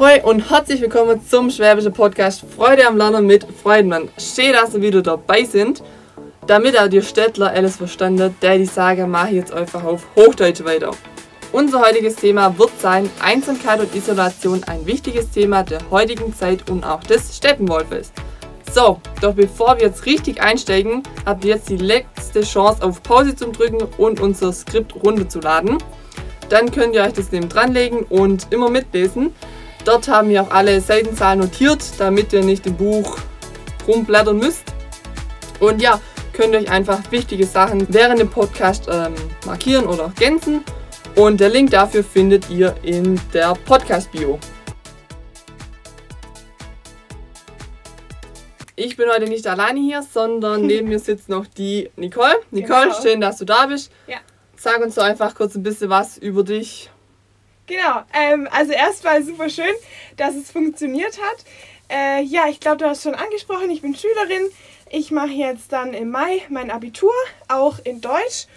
Hoi und herzlich willkommen zum Schwäbischen Podcast Freude am Lernen mit Freudenmann. Schön, dass ihr wieder dabei sind. Damit auch die Städtler alles verstanden, der die Sage mache ich jetzt einfach auf Hochdeutsch weiter. Unser heutiges Thema wird sein Einsamkeit und Isolation, ein wichtiges Thema der heutigen Zeit und auch des Steppenwolfes. So, doch bevor wir jetzt richtig einsteigen, habt ihr jetzt die letzte Chance auf Pause zu drücken und unser Skript runterzuladen. Dann könnt ihr euch das neben dranlegen und immer mitlesen. Dort haben wir auch alle Seitenzahlen notiert, damit ihr nicht im Buch rumblättern müsst. Und ja, könnt ihr euch einfach wichtige Sachen während dem Podcast ähm, markieren oder ergänzen. Und der Link dafür findet ihr in der Podcast-Bio. Ich bin heute nicht alleine hier, sondern neben mir sitzt noch die Nicole. Nicole, Genau. schön, dass du da bist. Ja. Sag uns doch einfach kurz ein bisschen was über dich. Genau, ähm, also erstmal super schön, dass es funktioniert hat. Äh, ja, ich glaube, du hast schon angesprochen, ich bin Schülerin. Ich mache jetzt dann im Mai mein Abitur, auch in Deutsch.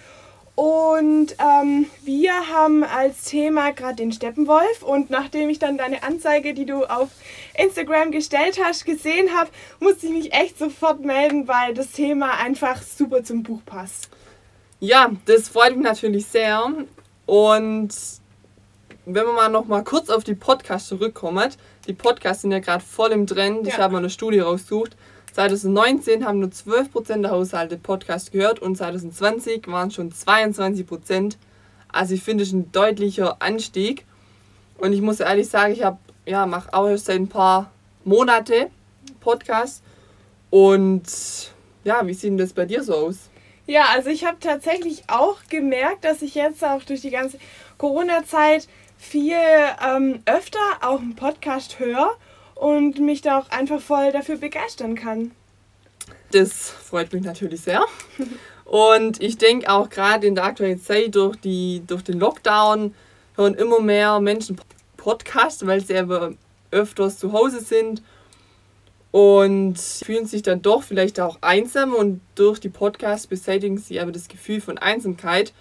Und ähm, wir haben als Thema gerade den Steppenwolf. Und nachdem ich dann deine Anzeige, die du auf Instagram gestellt hast, gesehen habe, musste ich mich echt sofort melden, weil das Thema einfach super zum Buch passt. Ja, das freut mich natürlich sehr. Und wenn wir mal noch mal kurz auf die Podcasts zurückkommen, die Podcasts sind ja gerade voll im Trend. Ich Ja. habe mal eine Studie rausgesucht. 2019 haben nur 12% der Haushalte Podcast gehört und 2020 waren schon 22%. Also ich finde es ein deutlicher Anstieg. Und ich muss ehrlich sagen, ich habe ja mache auch erst seit ein paar Monate Podcast. Und ja, wie sieht denn das bei dir so aus? Ja, also ich habe tatsächlich auch gemerkt, dass ich jetzt auch durch die ganze Corona-Zeit viel ähm, öfter auch einen Podcast höre und mich da auch einfach voll dafür begeistern kann. Das freut mich natürlich sehr. Und ich denke auch gerade in der aktuellen Zeit durch, die, durch den Lockdown hören immer mehr Menschen Podcasts, weil sie eben öfters zu Hause sind und fühlen sich dann doch vielleicht auch einsam und durch die Podcasts beseitigen sie aber das Gefühl von Einsamkeit.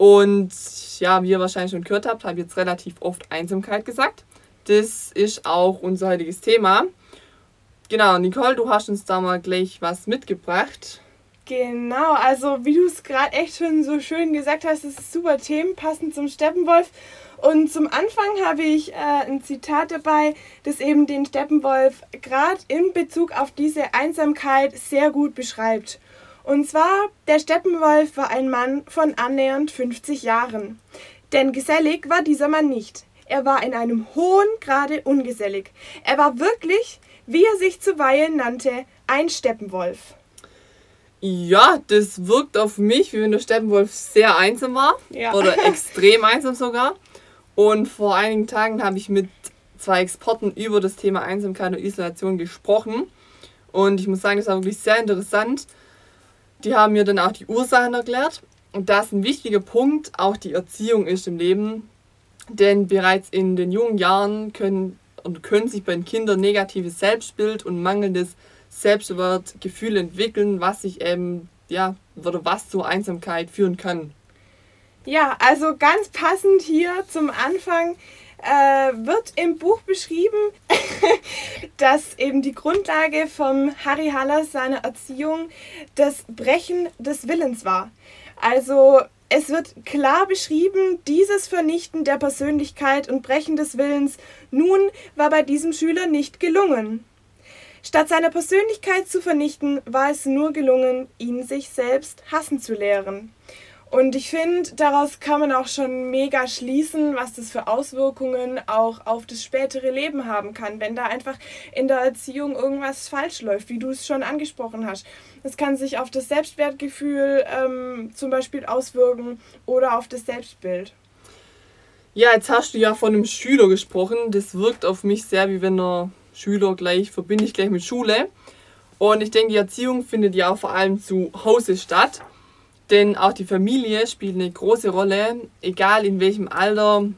Und ja, wie ihr wahrscheinlich schon gehört habt, habe ich jetzt relativ oft Einsamkeit gesagt. Das ist auch unser heutiges Thema. Genau, Nicole, du hast uns da mal gleich was mitgebracht. Genau, also wie du es gerade echt schon so schön gesagt hast, es ist super Themen, passend zum Steppenwolf. Und zum Anfang habe ich äh, ein Zitat dabei, das eben den Steppenwolf gerade in Bezug auf diese Einsamkeit sehr gut beschreibt. Und zwar, der Steppenwolf war ein Mann von annähernd 50 Jahren. Denn gesellig war dieser Mann nicht. Er war in einem hohen Grade ungesellig. Er war wirklich, wie er sich zuweilen nannte, ein Steppenwolf. Ja, das wirkt auf mich, wie wenn der Steppenwolf sehr einsam war. Ja. Oder extrem einsam sogar. Und vor einigen Tagen habe ich mit zwei Experten über das Thema Einsamkeit und Isolation gesprochen. Und ich muss sagen, das war wirklich sehr interessant. Die haben mir dann auch die Ursachen erklärt. Und da ist ein wichtiger Punkt auch die Erziehung ist im Leben. Denn bereits in den jungen Jahren können, und können sich bei den Kindern negatives Selbstbild und mangelndes Selbstwertgefühl entwickeln, was sich eben, ja, oder was zur Einsamkeit führen kann. Ja, also ganz passend hier zum Anfang äh, wird im Buch beschrieben, dass eben die Grundlage vom Harry Haller seiner Erziehung das Brechen des Willens war. Also es wird klar beschrieben, dieses Vernichten der Persönlichkeit und Brechen des Willens nun war bei diesem Schüler nicht gelungen. Statt seine Persönlichkeit zu vernichten, war es nur gelungen, ihn sich selbst hassen zu lehren. Und ich finde, daraus kann man auch schon mega schließen, was das für Auswirkungen auch auf das spätere Leben haben kann, wenn da einfach in der Erziehung irgendwas falsch läuft, wie du es schon angesprochen hast. Es kann sich auf das Selbstwertgefühl ähm, zum Beispiel auswirken oder auf das Selbstbild. Ja, jetzt hast du ja von einem Schüler gesprochen. Das wirkt auf mich sehr, wie wenn der Schüler gleich, verbinde ich gleich mit Schule. Und ich denke, die Erziehung findet ja vor allem zu Hause statt. Denn auch die Familie spielt eine große Rolle. Egal in welchem Alter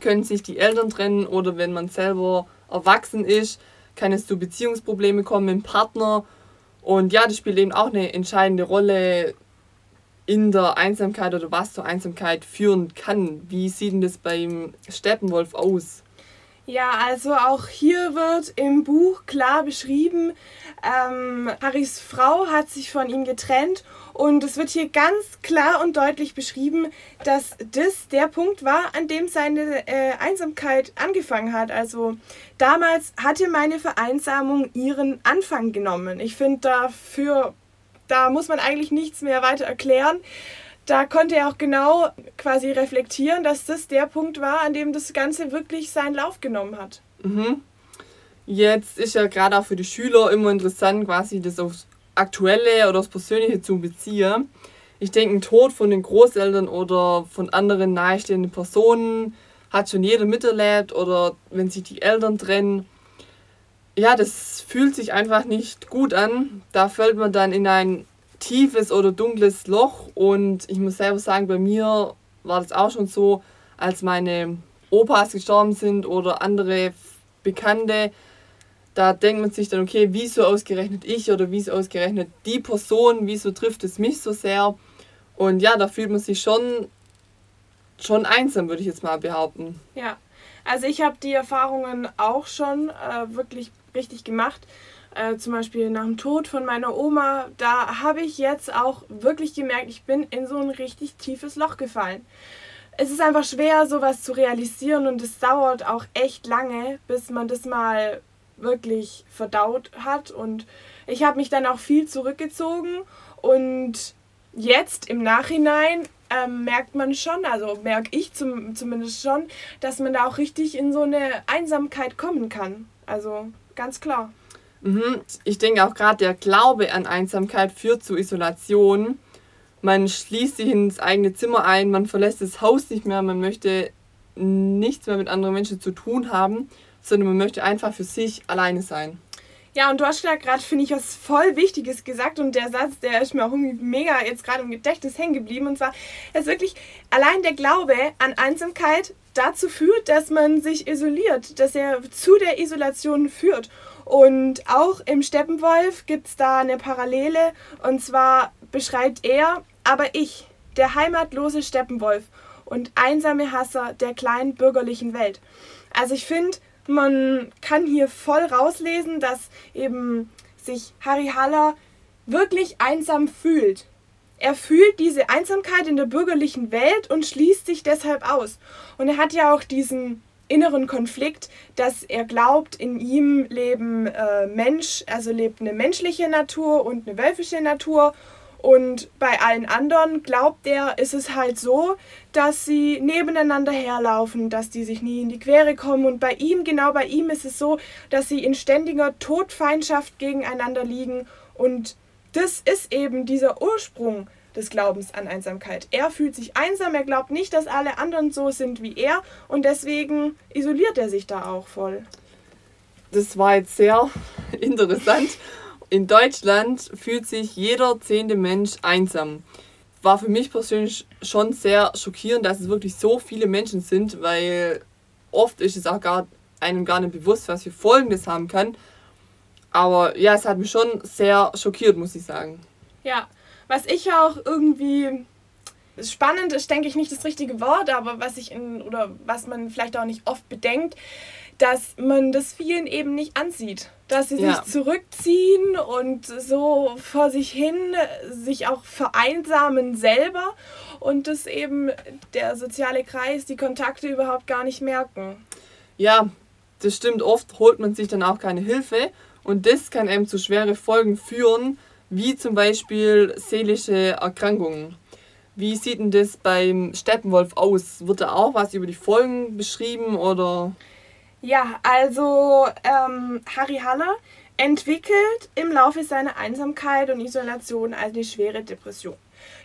können sich die Eltern trennen oder wenn man selber erwachsen ist, kann es zu Beziehungsproblemen kommen mit dem Partner. Und ja, das spielt eben auch eine entscheidende Rolle in der Einsamkeit oder was zur Einsamkeit führen kann. Wie sieht denn das beim Steppenwolf aus? Ja, also auch hier wird im Buch klar beschrieben, ähm, Harrys Frau hat sich von ihm getrennt und es wird hier ganz klar und deutlich beschrieben, dass das der Punkt war, an dem seine äh, Einsamkeit angefangen hat. Also damals hatte meine Vereinsamung ihren Anfang genommen. Ich finde dafür, da muss man eigentlich nichts mehr weiter erklären da konnte er auch genau quasi reflektieren, dass das der Punkt war, an dem das Ganze wirklich seinen Lauf genommen hat. Mhm. Jetzt ist ja gerade auch für die Schüler immer interessant, quasi das aufs Aktuelle oder aufs Persönliche zu beziehen. Ich denke, ein Tod von den Großeltern oder von anderen nahestehenden Personen hat schon jeder miterlebt oder wenn sich die Eltern trennen. Ja, das fühlt sich einfach nicht gut an. Da fällt man dann in ein tiefes oder dunkles Loch. Und ich muss selber sagen, bei mir war das auch schon so, als meine Opas gestorben sind oder andere Bekannte. Da denkt man sich dann, okay, wieso ausgerechnet ich oder wieso ausgerechnet die Person, wieso trifft es mich so sehr? Und ja, da fühlt man sich schon, schon einsam, würde ich jetzt mal behaupten. Ja, also ich habe die Erfahrungen auch schon äh, wirklich richtig gemacht äh, zum Beispiel nach dem Tod von meiner Oma, da habe ich jetzt auch wirklich gemerkt, ich bin in so ein richtig tiefes Loch gefallen. Es ist einfach schwer, sowas zu realisieren und es dauert auch echt lange, bis man das mal wirklich verdaut hat. Und ich habe mich dann auch viel zurückgezogen und jetzt im Nachhinein ähm, merkt man schon, also merke ich zum, zumindest schon, dass man da auch richtig in so eine Einsamkeit kommen kann. Also ganz klar. Mhm. Ich denke auch gerade der Glaube an Einsamkeit führt zu Isolation. Man schließt sich ins eigene Zimmer ein, man verlässt das Haus nicht mehr, man möchte nichts mehr mit anderen Menschen zu tun haben, sondern man möchte einfach für sich alleine sein. Ja, und du hast gerade, finde ich, was voll Wichtiges gesagt und der Satz, der ist mir auch irgendwie mega jetzt gerade im Gedächtnis hängen geblieben und zwar, dass wirklich allein der Glaube an Einsamkeit dazu führt, dass man sich isoliert, dass er zu der Isolation führt. Und auch im Steppenwolf gibt es da eine Parallele. Und zwar beschreibt er, aber ich, der heimatlose Steppenwolf und einsame Hasser der kleinen bürgerlichen Welt. Also ich finde, man kann hier voll rauslesen, dass eben sich Harry Haller wirklich einsam fühlt. Er fühlt diese Einsamkeit in der bürgerlichen Welt und schließt sich deshalb aus. Und er hat ja auch diesen inneren Konflikt, dass er glaubt, in ihm leben äh, Mensch, also lebt eine menschliche Natur und eine wölfische Natur. Und bei allen anderen glaubt er, ist es halt so, dass sie nebeneinander herlaufen, dass die sich nie in die Quere kommen. Und bei ihm, genau bei ihm, ist es so, dass sie in ständiger Todfeindschaft gegeneinander liegen. Und das ist eben dieser Ursprung des Glaubens an Einsamkeit. Er fühlt sich einsam, er glaubt nicht, dass alle anderen so sind wie er und deswegen isoliert er sich da auch voll. Das war jetzt sehr interessant. In Deutschland fühlt sich jeder zehnte Mensch einsam. War für mich persönlich schon sehr schockierend, dass es wirklich so viele Menschen sind, weil oft ist es auch gar einem gar nicht bewusst, was für Folgen das haben kann. Aber ja, es hat mich schon sehr schockiert, muss ich sagen. Ja, was ich auch irgendwie spannend ist, denke ich nicht das richtige Wort, aber was ich in oder was man vielleicht auch nicht oft bedenkt, dass man das vielen eben nicht ansieht. Dass sie ja. sich zurückziehen und so vor sich hin sich auch vereinsamen selber und das eben der soziale Kreis, die Kontakte überhaupt gar nicht merken. Ja, das stimmt. Oft holt man sich dann auch keine Hilfe und das kann eben zu schwere Folgen führen, wie zum Beispiel seelische Erkrankungen. Wie sieht denn das beim Steppenwolf aus? Wird da auch was über die Folgen beschrieben oder? Ja, also ähm, Harry Haller entwickelt im Laufe seiner Einsamkeit und Isolation eine schwere Depression.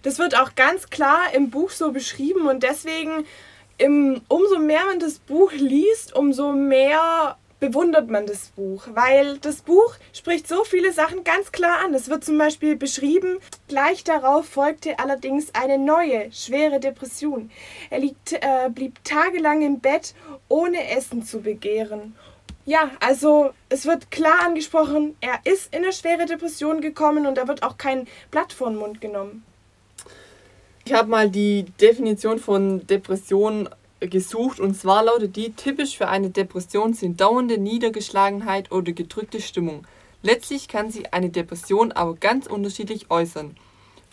Das wird auch ganz klar im Buch so beschrieben und deswegen im, umso mehr man das Buch liest, umso mehr bewundert man das Buch, weil das Buch spricht so viele Sachen ganz klar an. Es wird zum Beispiel beschrieben, gleich darauf folgte allerdings eine neue, schwere Depression. Er liegt, äh, blieb tagelang im Bett, ohne Essen zu begehren. Ja, also es wird klar angesprochen, er ist in eine schwere Depression gekommen und da wird auch kein Blatt vor den Mund genommen. Ich habe mal die Definition von Depression gesucht und zwar lautet die, typisch für eine Depression sind dauernde Niedergeschlagenheit oder gedrückte Stimmung. Letztlich kann sich eine Depression aber ganz unterschiedlich äußern.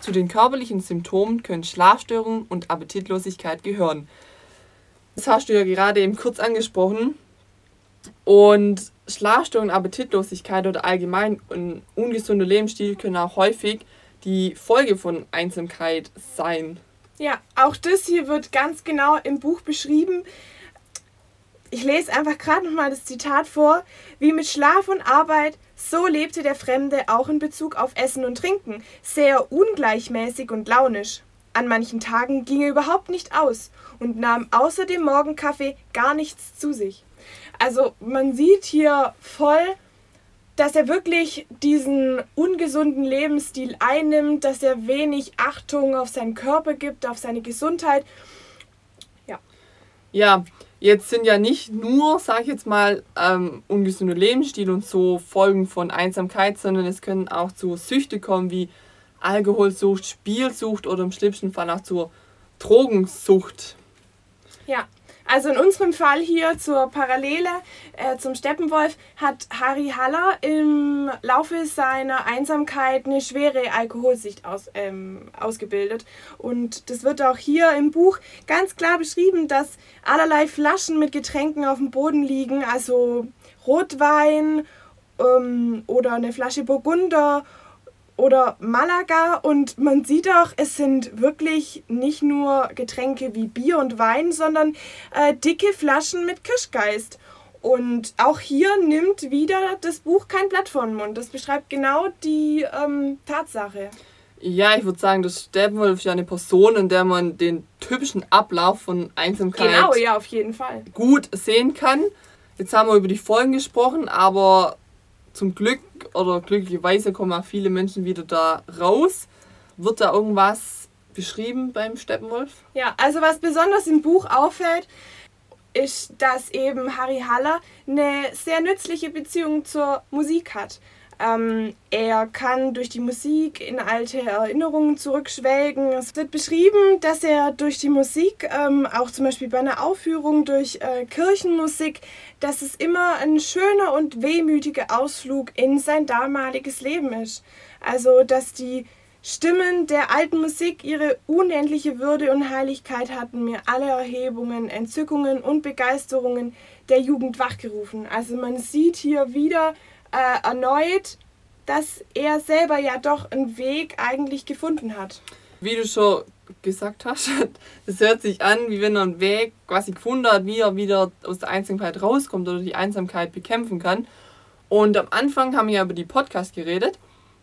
Zu den körperlichen Symptomen können Schlafstörungen und Appetitlosigkeit gehören. Das hast du ja gerade eben kurz angesprochen. Und Schlafstörungen, Appetitlosigkeit oder allgemein ein ungesunder Lebensstil können auch häufig die Folge von Einsamkeit sein. Ja, auch das hier wird ganz genau im Buch beschrieben. Ich lese einfach gerade nochmal das Zitat vor. Wie mit Schlaf und Arbeit, so lebte der Fremde auch in Bezug auf Essen und Trinken, sehr ungleichmäßig und launisch. An manchen Tagen ging er überhaupt nicht aus und nahm außer dem Morgenkaffee gar nichts zu sich. Also man sieht hier voll, dass er wirklich diesen ungesunden Lebensstil einnimmt, dass er wenig Achtung auf seinen Körper gibt, auf seine Gesundheit. Ja. Ja, jetzt sind ja nicht nur, sag ich jetzt mal, ähm, ungesunder Lebensstil und so Folgen von Einsamkeit, sondern es können auch zu Süchte kommen wie Alkoholsucht, Spielsucht oder im schlimmsten Fall auch zur Drogensucht. Ja, also in unserem Fall hier zur Parallele äh, zum Steppenwolf hat Harry Haller im Laufe seiner Einsamkeit eine schwere Alkoholsicht aus, ähm, ausgebildet. Und das wird auch hier im Buch ganz klar beschrieben, dass allerlei Flaschen mit Getränken auf dem Boden liegen, also Rotwein ähm, oder eine Flasche Burgunder oder Malaga und man sieht auch, es sind wirklich nicht nur Getränke wie Bier und Wein, sondern äh, dicke Flaschen mit Kirschgeist. Und auch hier nimmt wieder das Buch kein Blatt vor den Mund. Das beschreibt genau die ähm, Tatsache. Ja, ich würde sagen, das Steppenwolf ist ja eine Person, in der man den typischen Ablauf von Einsamkeit genau, ja, auf jeden Fall. gut sehen kann. Jetzt haben wir über die Folgen gesprochen, aber zum Glück oder glücklicherweise kommen auch viele Menschen wieder da raus. Wird da irgendwas beschrieben beim Steppenwolf? Ja, also was besonders im Buch auffällt, ist, dass eben Harry Haller eine sehr nützliche Beziehung zur Musik hat. Ähm, er kann durch die Musik in alte Erinnerungen zurückschwelgen. Es wird beschrieben, dass er durch die Musik, ähm, auch zum Beispiel bei einer Aufführung durch äh, Kirchenmusik, dass es immer ein schöner und wehmütiger Ausflug in sein damaliges Leben ist. Also, dass die Stimmen der alten Musik ihre unendliche Würde und Heiligkeit hatten mir alle Erhebungen, Entzückungen und Begeisterungen der Jugend wachgerufen. Also man sieht hier wieder äh, erneut, dass er selber ja doch einen Weg eigentlich gefunden hat. Wie du schon gesagt hast, es hört sich an, wie wenn er einen Weg quasi gefunden hat, wie er wieder aus der Einsamkeit rauskommt oder die Einsamkeit bekämpfen kann. Und am Anfang haben wir ja über die Podcast geredet.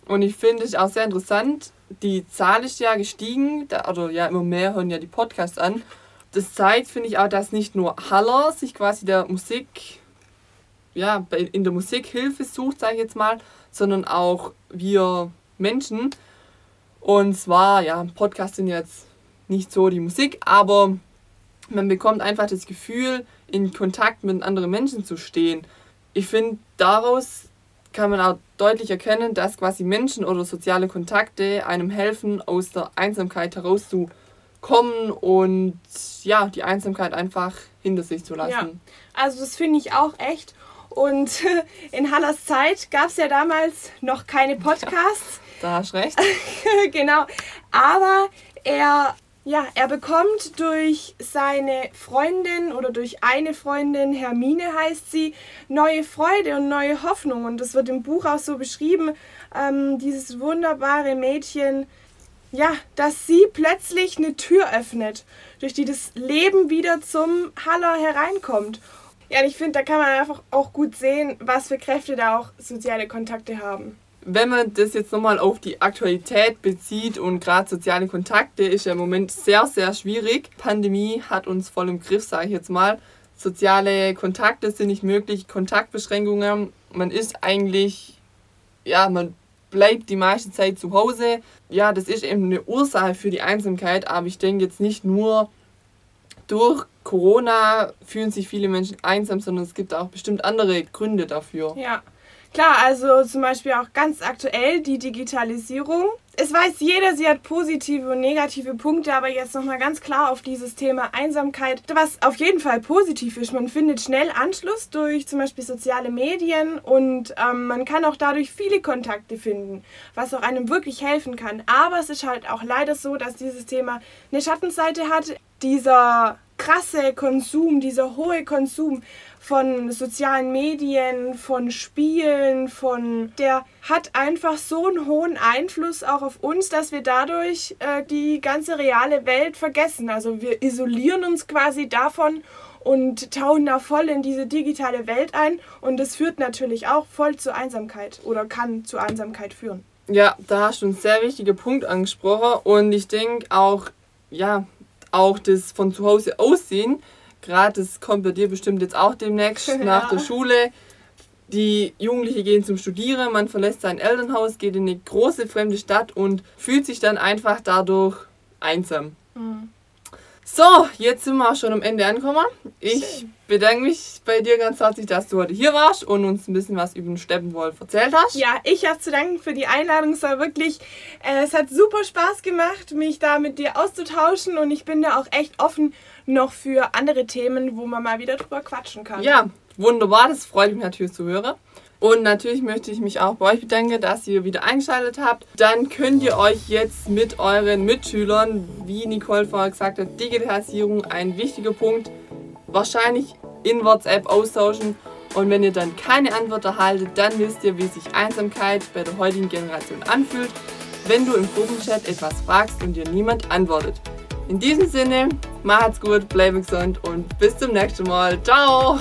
Und ich finde es auch sehr interessant, die Zahl ist ja gestiegen, oder ja, immer mehr hören ja die Podcasts an. Das zeigt, finde ich, auch, dass nicht nur Haller sich quasi der Musik ja, in der Musik Hilfe sucht, sage ich jetzt mal, sondern auch wir Menschen. Und zwar, ja, Podcasts sind jetzt nicht so die Musik, aber man bekommt einfach das Gefühl, in Kontakt mit anderen Menschen zu stehen. Ich finde, daraus kann man auch deutlich erkennen, dass quasi Menschen oder soziale Kontakte einem helfen, aus der Einsamkeit herauszukommen und ja, die Einsamkeit einfach hinter sich zu lassen. Ja, also das finde ich auch echt. Und in Hallers Zeit gab es ja damals noch keine Podcasts. Ja, da hast du recht. genau. Aber er, ja, er bekommt durch seine Freundin oder durch eine Freundin, Hermine heißt sie, neue Freude und neue Hoffnung. Und das wird im Buch auch so beschrieben. Ähm, dieses wunderbare Mädchen, ja, dass sie plötzlich eine Tür öffnet, durch die das Leben wieder zum Haller hereinkommt. Ja, und ich finde, da kann man einfach auch gut sehen, was für Kräfte da auch soziale Kontakte haben. Wenn man das jetzt nochmal auf die Aktualität bezieht und gerade soziale Kontakte ist ja im Moment sehr, sehr schwierig. Pandemie hat uns voll im Griff, sage ich jetzt mal. Soziale Kontakte sind nicht möglich, Kontaktbeschränkungen. Man ist eigentlich, ja, man bleibt die meiste Zeit zu Hause. Ja, das ist eben eine Ursache für die Einsamkeit, aber ich denke jetzt nicht nur durch Corona fühlen sich viele Menschen einsam, sondern es gibt auch bestimmt andere Gründe dafür. Ja, Klar, also zum Beispiel auch ganz aktuell die Digitalisierung. Es weiß jeder, sie hat positive und negative Punkte, aber jetzt nochmal ganz klar auf dieses Thema Einsamkeit, was auf jeden Fall positiv ist. Man findet schnell Anschluss durch zum Beispiel soziale Medien und ähm, man kann auch dadurch viele Kontakte finden, was auch einem wirklich helfen kann. Aber es ist halt auch leider so, dass dieses Thema eine Schattenseite hat. Dieser krasse Konsum, dieser hohe Konsum von sozialen Medien, von Spielen, von der hat einfach so einen hohen Einfluss auch auf uns, dass wir dadurch äh, die ganze reale Welt vergessen. Also wir isolieren uns quasi davon und tauchen da voll in diese digitale Welt ein und das führt natürlich auch voll zur Einsamkeit oder kann zu Einsamkeit führen. Ja, da hast du einen sehr wichtigen Punkt angesprochen und ich denke auch, ja, auch das von zu Hause aussehen gerade das kommt bei dir bestimmt jetzt auch demnächst ja. nach der Schule. Die Jugendlichen gehen zum Studieren, man verlässt sein Elternhaus, geht in eine große fremde Stadt und fühlt sich dann einfach dadurch einsam. Mhm. So, jetzt sind wir auch schon am Ende angekommen. Ich Schön. Bedanke mich bei dir ganz herzlich, dass du heute hier warst und uns ein bisschen was über den Steppenwolf erzählt hast. Ja, ich habe zu danken für die Einladung. Es war wirklich, äh, es hat super Spaß gemacht, mich da mit dir auszutauschen und ich bin da auch echt offen noch für andere Themen, wo man mal wieder drüber quatschen kann. Ja, wunderbar, das freut mich natürlich zu hören. Und natürlich möchte ich mich auch bei euch bedanken, dass ihr wieder eingeschaltet habt. Dann könnt ihr euch jetzt mit euren Mitschülern, wie Nicole vorher gesagt hat, Digitalisierung ein wichtiger Punkt, wahrscheinlich in WhatsApp austauschen. Und wenn ihr dann keine Antwort erhaltet, dann wisst ihr, wie sich Einsamkeit bei der heutigen Generation anfühlt, wenn du im Gruppenchat etwas fragst und dir niemand antwortet. In diesem Sinne, macht's gut, bleibt gesund und bis zum nächsten Mal. Ciao!